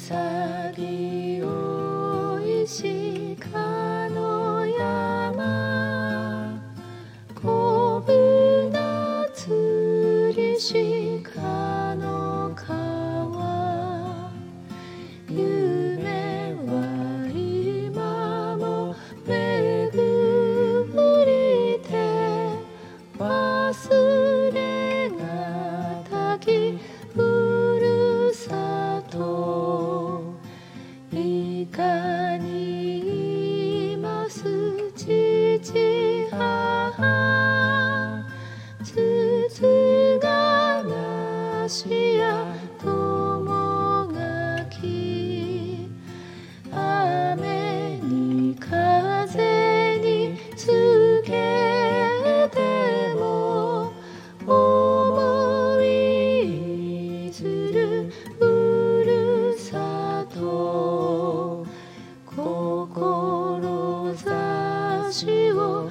潔いしかの山こぶなつりしかの川夢は今もめぐりて忘れしや友がき雨に風につけても思いするふるさと志を